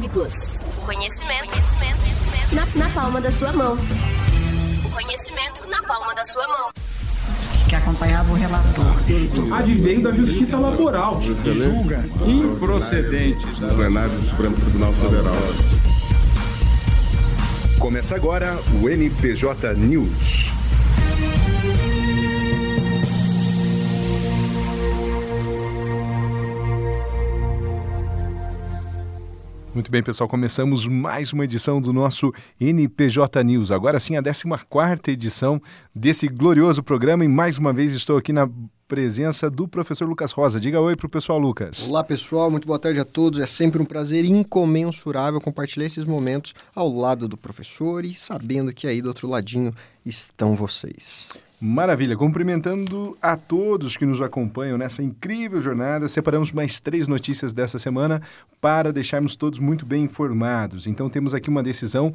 Web Plus. O conhecimento, conhecimento, conhecimento. Na, na palma da sua mão. O conhecimento na palma da sua mão. Que acompanhava o relator. Advém da justiça laboral. Julga improcedentes. Do plenário do Supremo Tribunal Federal. Começa agora o NPJ News. Muito bem, pessoal, começamos mais uma edição do nosso NPJ News. Agora sim, a 14 edição desse glorioso programa e mais uma vez estou aqui na presença do professor Lucas Rosa. Diga oi para o pessoal, Lucas. Olá, pessoal. Muito boa tarde a todos. É sempre um prazer incomensurável compartilhar esses momentos ao lado do professor e sabendo que aí do outro ladinho estão vocês. Maravilha, cumprimentando a todos que nos acompanham nessa incrível jornada. Separamos mais três notícias dessa semana para deixarmos todos muito bem informados. Então, temos aqui uma decisão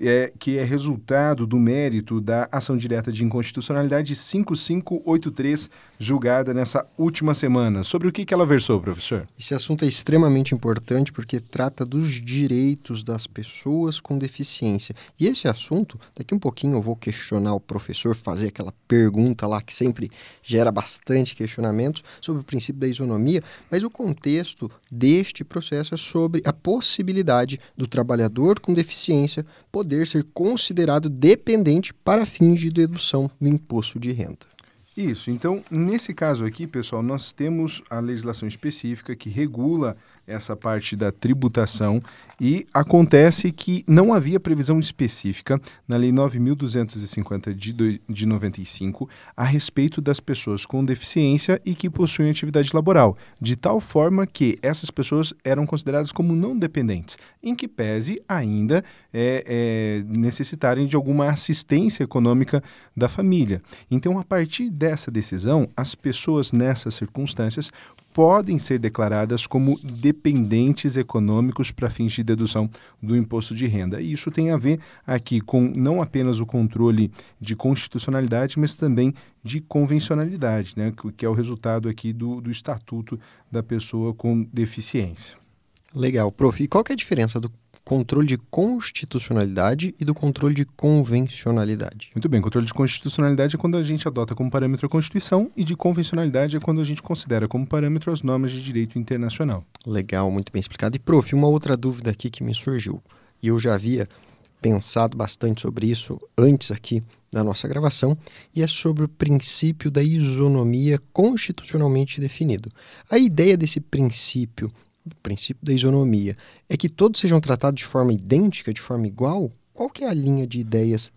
é, que é resultado do mérito da ação direta de inconstitucionalidade 5583, julgada nessa última semana. Sobre o que, que ela versou, professor? Esse assunto é extremamente importante porque trata dos direitos das pessoas com deficiência. E esse assunto, daqui um pouquinho eu vou questionar o professor, fazer aquela pergunta lá que sempre gera bastante questionamentos sobre o princípio da isonomia, mas o contexto deste processo é sobre a possibilidade do trabalhador com deficiência poder ser considerado dependente para fins de dedução do imposto de renda. Isso. Então, nesse caso aqui, pessoal, nós temos a legislação específica que regula essa parte da tributação e acontece que não havia previsão específica na Lei 9.250 de, de 95 a respeito das pessoas com deficiência e que possuem atividade laboral, de tal forma que essas pessoas eram consideradas como não dependentes, em que pese ainda é, é, necessitarem de alguma assistência econômica da família. Então, a partir dessa decisão, as pessoas nessas circunstâncias podem ser declaradas como dependentes econômicos para fins de dedução do imposto de renda. E isso tem a ver aqui com não apenas o controle de constitucionalidade, mas também de convencionalidade, né, que é o resultado aqui do, do estatuto da pessoa com deficiência. Legal, prof. E qual é a diferença do controle de constitucionalidade e do controle de convencionalidade. Muito bem, controle de constitucionalidade é quando a gente adota como parâmetro a Constituição e de convencionalidade é quando a gente considera como parâmetro as normas de direito internacional. Legal, muito bem explicado. E, prof, uma outra dúvida aqui que me surgiu, e eu já havia pensado bastante sobre isso antes aqui da nossa gravação, e é sobre o princípio da isonomia constitucionalmente definido. A ideia desse princípio o princípio da isonomia, é que todos sejam tratados de forma idêntica, de forma igual? Qual que é a linha de ideias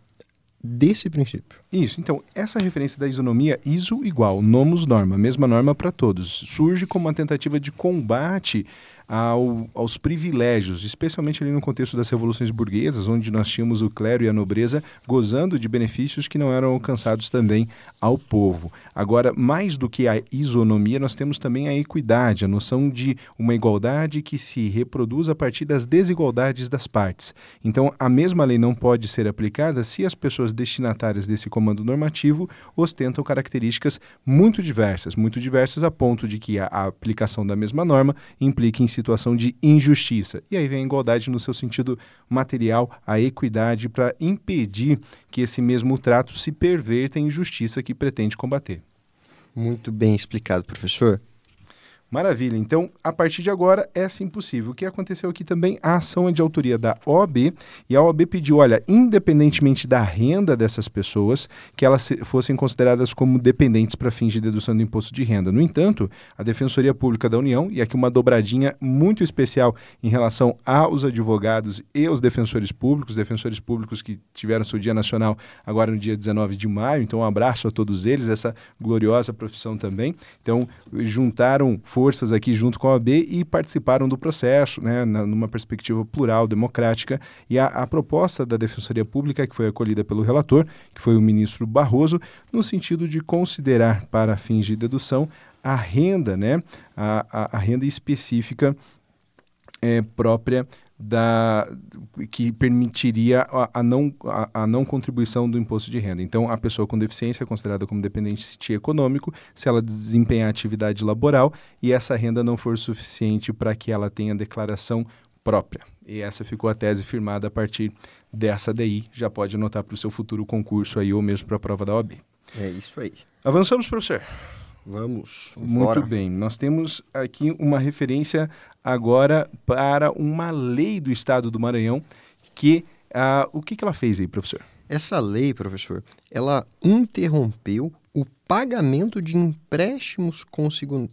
desse princípio? Isso, então, essa referência da isonomia, iso igual, nomos norma, mesma norma para todos, surge como uma tentativa de combate ao, aos privilégios, especialmente ali no contexto das revoluções burguesas, onde nós tínhamos o clero e a nobreza gozando de benefícios que não eram alcançados também ao povo. Agora, mais do que a isonomia, nós temos também a equidade, a noção de uma igualdade que se reproduz a partir das desigualdades das partes. Então, a mesma lei não pode ser aplicada se as pessoas destinatárias desse comando normativo ostentam características muito diversas, muito diversas a ponto de que a, aplicação da mesma norma implique em situação de injustiça. E aí vem a igualdade no seu sentido material, a equidade para impedir que esse mesmo trato se perverta em injustiça que pretende combater. Muito bem explicado, professor. Maravilha. Então, a partir de agora, é sim possível. O que aconteceu aqui também, a ação é de autoria da OAB, e a OAB pediu, olha, independentemente da renda dessas pessoas, que elas fossem consideradas como dependentes para fins de dedução do imposto de renda. No entanto, a Defensoria Pública da União, e aqui uma dobradinha muito especial em relação aos advogados e os defensores públicos, defensores públicos que tiveram seu dia nacional agora no dia 19 de maio, então um abraço a todos eles, essa gloriosa profissão também. Então, juntaram forças aqui junto com a OAB e participaram do processo, né, na, numa perspectiva plural, democrática. E a, a, proposta da Defensoria Pública, que foi acolhida pelo relator, que foi o ministro Barroso, no sentido de considerar para fins de dedução a renda, né, a, a, a renda específica é, própria da, que permitiria a, a não, a, a, não contribuição do imposto de renda. Então, a pessoa com deficiência é considerada como dependente econômico se ela desempenhar atividade laboral e essa renda não for suficiente para que ela tenha declaração própria. E essa ficou a tese firmada a partir dessa daí. Já pode anotar para o seu futuro concurso aí ou mesmo para a prova da OAB. É isso aí. Avançamos, professor. Vamos. Muito bem. Nós temos aqui uma referência agora para uma lei do estado do Maranhão que ah, o que, que ela fez aí, professor? Essa lei, professor, ela interrompeu o pagamento de empréstimos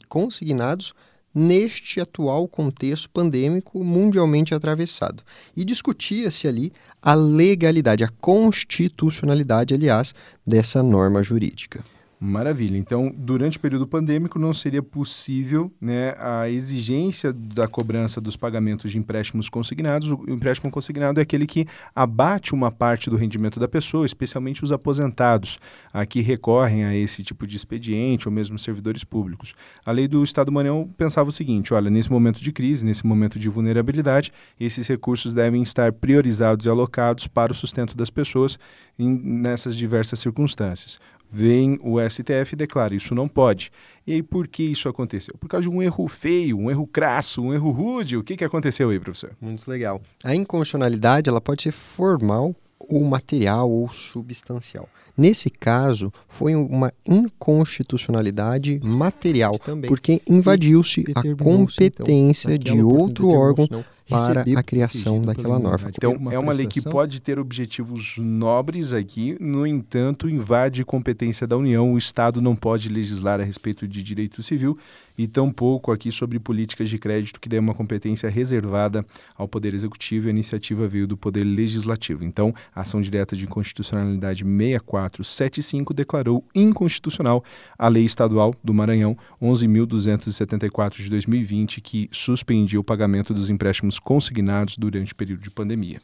consignados neste atual contexto pandêmico mundialmente atravessado. E discutia-se ali a legalidade, a constitucionalidade, aliás, dessa norma jurídica. Maravilha. Então, durante o período pandêmico, não seria possível né, a exigência da cobrança dos pagamentos de empréstimos consignados. O empréstimo consignado é aquele que abate uma parte do rendimento da pessoa, especialmente os aposentados, a que recorrem a esse tipo de expediente, ou mesmo servidores públicos. A lei do Estado do Maranhão pensava o seguinte: olha, nesse momento de crise, nesse momento de vulnerabilidade, esses recursos devem estar priorizados e alocados para o sustento das pessoas em, nessas diversas circunstâncias vem o STF e declara isso não pode. E aí por que isso aconteceu? Por causa de um erro feio, um erro crasso, um erro rude. O que, que aconteceu aí, professor? Muito legal. A inconstitucionalidade ela pode ser formal ou material ou substancial. Nesse caso, foi uma inconstitucionalidade material, Também. porque invadiu-se a então, competência naquela de outro órgão não para a criação daquela norma. Então, Uma é uma lei que pode ter objetivos nobres aqui, no entanto, invade competência da União. O Estado não pode legislar a respeito de direito civil e tampouco aqui sobre políticas de crédito, que daí é uma competência reservada ao Poder Executivo e a iniciativa veio do Poder Legislativo. Então, a ação direta de inconstitucionalidade 6475 declarou inconstitucional a Lei Estadual do Maranhão 11.274 de 2020, que suspendia o pagamento dos empréstimos consignados durante o período de pandemia.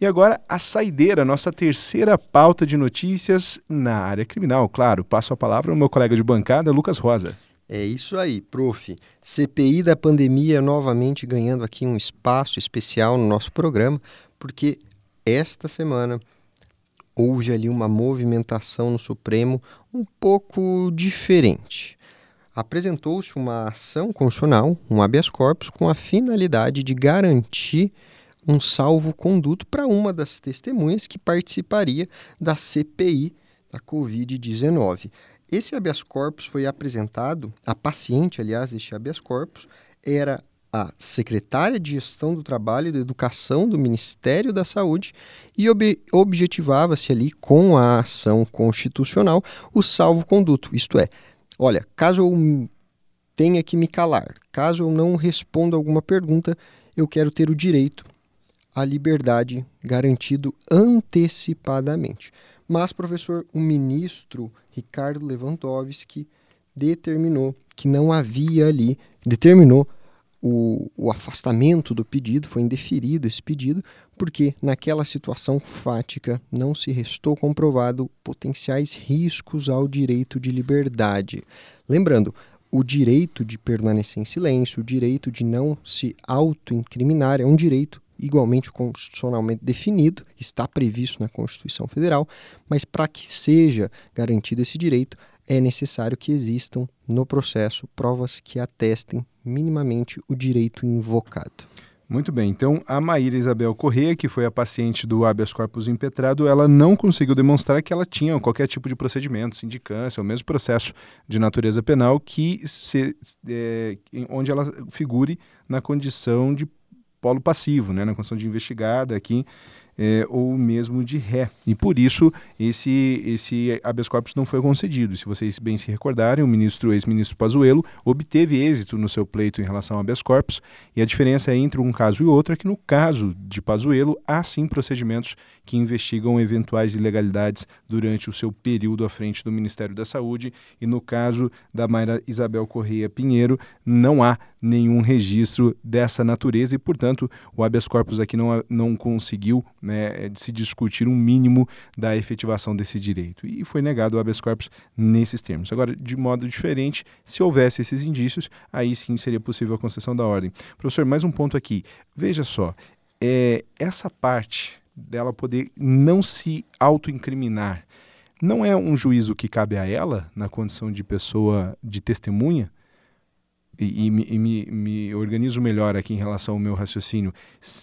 E agora, a saideira, nossa terceira pauta de notícias na área criminal. Claro, passo a palavra ao meu colega de bancada, Lucas Rosa. É isso aí, prof. CPI da pandemia novamente ganhando aqui um espaço especial no nosso programa, porque esta semana houve ali uma movimentação no Supremo um pouco diferente. Apresentou-se uma ação constitucional, um habeas corpus, com a finalidade de garantir um salvo-conduto para uma das testemunhas que participaria da CPI da Covid-19. Esse habeas corpus foi apresentado, a paciente, aliás, deste habeas corpus, era a secretária de Gestão do Trabalho e da Educação do Ministério da Saúde e ob objetivava-se ali com a ação constitucional o salvo-conduto, isto é, olha, caso eu tenha que me calar, caso eu não responda alguma pergunta, eu quero ter o direito à liberdade garantido antecipadamente. Mas, professor, o ministro Ricardo Lewandowski determinou que não havia ali, determinou o, o, afastamento do pedido, foi indeferido esse pedido, porque naquela situação fática não se restou comprovado potenciais riscos ao direito de liberdade. Lembrando, o direito de permanecer em silêncio, o direito de não se autoincriminar é um direito igualmente constitucionalmente definido, está previsto na Constituição Federal, mas para que seja garantido esse direito, é necessário que existam no processo provas que atestem minimamente o direito invocado. Muito bem, então a Maíra Isabel Corrêa, que foi a paciente do habeas corpus impetrado, ela não conseguiu demonstrar que ela tinha qualquer tipo de procedimento, sindicância, o mesmo processo de natureza penal que se, é, onde ela figure na condição de polo passivo, né, na condição de investigada aqui, é, ou mesmo de ré. E por isso esse, esse habeas corpus não foi concedido. Se vocês bem se recordarem, o ministro, ex-ministro Pazuello obteve êxito no seu pleito em relação ao habeas corpus, e a diferença entre um caso e outro é que no caso de Pazuello, há sim procedimentos que investigam eventuais ilegalidades durante o seu período à frente do Ministério da Saúde, e no caso da Mayra Isabel Correia Pinheiro, não há nenhum registro dessa natureza e, portanto, o habeas corpus aqui não, não conseguiu né, de se discutir um mínimo da efetivação desse direito. E foi negado o habeas corpus nesses termos. Agora, de modo diferente, se houvesse esses indícios, aí sim seria possível a concessão da ordem. Professor, mais um ponto aqui. Veja só, é, essa parte dela poder não se autoincriminar, não é um juízo que cabe a ela, na condição de pessoa de testemunha? E, e me, e me- me organizo melhor aqui em relação ao meu raciocínio,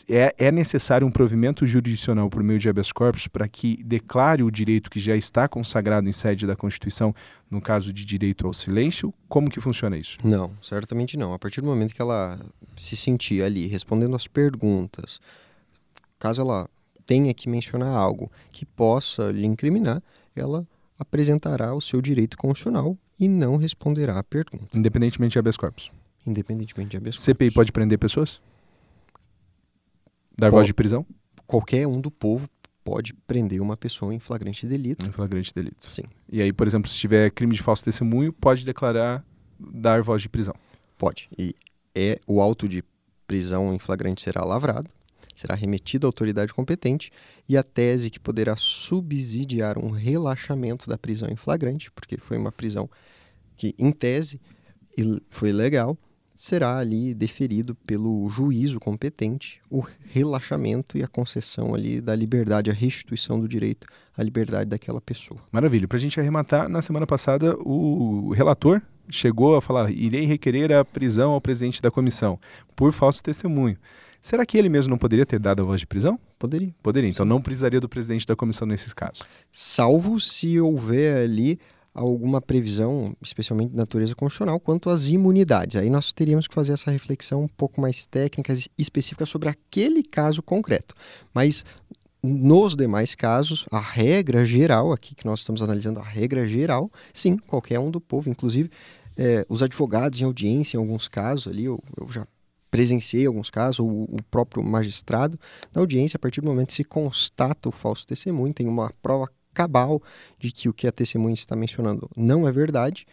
é, é necessário um provimento jurisdicional por meio de habeas corpus para que declare o direito que já está consagrado em sede da Constituição, no caso de direito ao silêncio? Como que funciona isso? Não, certamente não. A partir do momento que ela se sentir ali respondendo as perguntas, caso ela tenha que mencionar algo que possa lhe incriminar, ela apresentará o seu direito constitucional e não responderá a pergunta, Independentemente de habeas corpus. independentemente de habeas CPI corpus. pode prender pessoas? Dar voz de prisão? Qualquer um do povo pode prender uma pessoa em flagrante delito. Em flagrante delito. Sim, E aí, por exemplo, se tiver crime de falso testemunho, pode declarar dar voz de prisão. pode. E é o auto de prisão em flagrante será lavrado, será remetido à autoridade competente e a tese que poderá subsidiar um relaxamento da prisão em flagrante, porque foi uma prisão que, em tese, foi legal, será ali deferido pelo juízo competente o relaxamento e a concessão ali da liberdade, a restituição do direito à liberdade daquela pessoa. Maravilha. Para a gente arrematar, na semana passada, o relator chegou a falar: irei requerer a prisão ao presidente da comissão por falso testemunho. Será que ele mesmo não poderia ter dado a voz de prisão? Poderia. Poderia, então não precisaria do presidente da comissão nesses casos. salvo se houver ali alguma previsão, especialmente de natureza constitucional, quanto às imunidades. Aí nós teríamos que fazer essa reflexão um pouco mais técnica e específica sobre aquele caso concreto. Mas nos demais casos, a regra geral, aqui que nós estamos analisando a regra geral, sim, qualquer um do povo, inclusive eh, os advogados em audiência, em alguns casos ali, eu, eu já presenciei alguns casos, ou o próprio magistrado, na audiência, a partir do momento que se constata o falso testemunho, tem uma prova cabal de que o que a testemunha está mencionando não é verdade,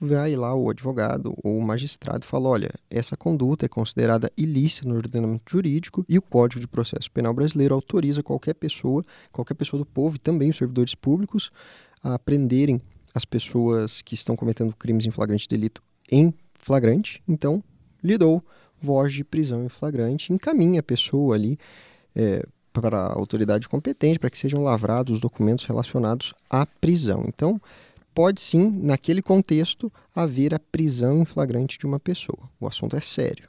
vai lá o advogado ou o magistrado e fala, olha, essa conduta é considerada ilícita no ordenamento jurídico e o Código de Processo Penal brasileiro autoriza qualquer pessoa, qualquer pessoa do povo e também os servidores públicos a prenderem as pessoas que estão cometendo crimes em flagrante delito em flagrante, então lhe dou voz de prisão em flagrante, encaminha a pessoa ali é, para a autoridade competente para que sejam lavrados os documentos relacionados à prisão. Então, pode sim, naquele contexto, haver a prisão em flagrante de uma pessoa. O assunto é sério.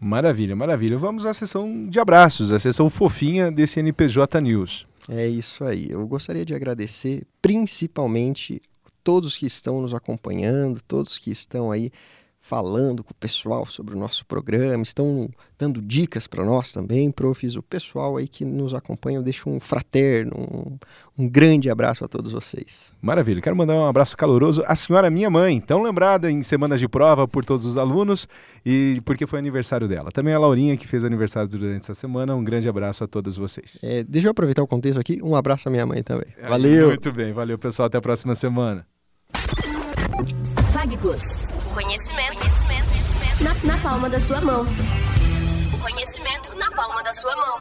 Maravilha, maravilha. Vamos à sessão de abraços, a sessão fofinha desse NPJ News. É isso aí. Eu gostaria de agradecer principalmente todos que estão nos acompanhando, todos que estão aí falando com o pessoal sobre o nosso programa, estão dando dicas para nós também, profs. O pessoal aí que nos acompanha, eu deixo um fraterno, um, um grande abraço a todos vocês. Maravilha. Quero mandar um abraço caloroso à senhora minha mãe, tão lembrada em semanas de prova por todos os alunos e porque foi aniversário dela. Também a Laurinha, que fez aniversário durante essa semana. Um grande abraço a todas vocês. É, deixa eu aproveitar o contexto aqui, um abraço à minha mãe também. Valeu! Muito bem, valeu pessoal. Até a próxima semana. Conhecimento na, na palma da sua mão. O conhecimento na palma da sua mão.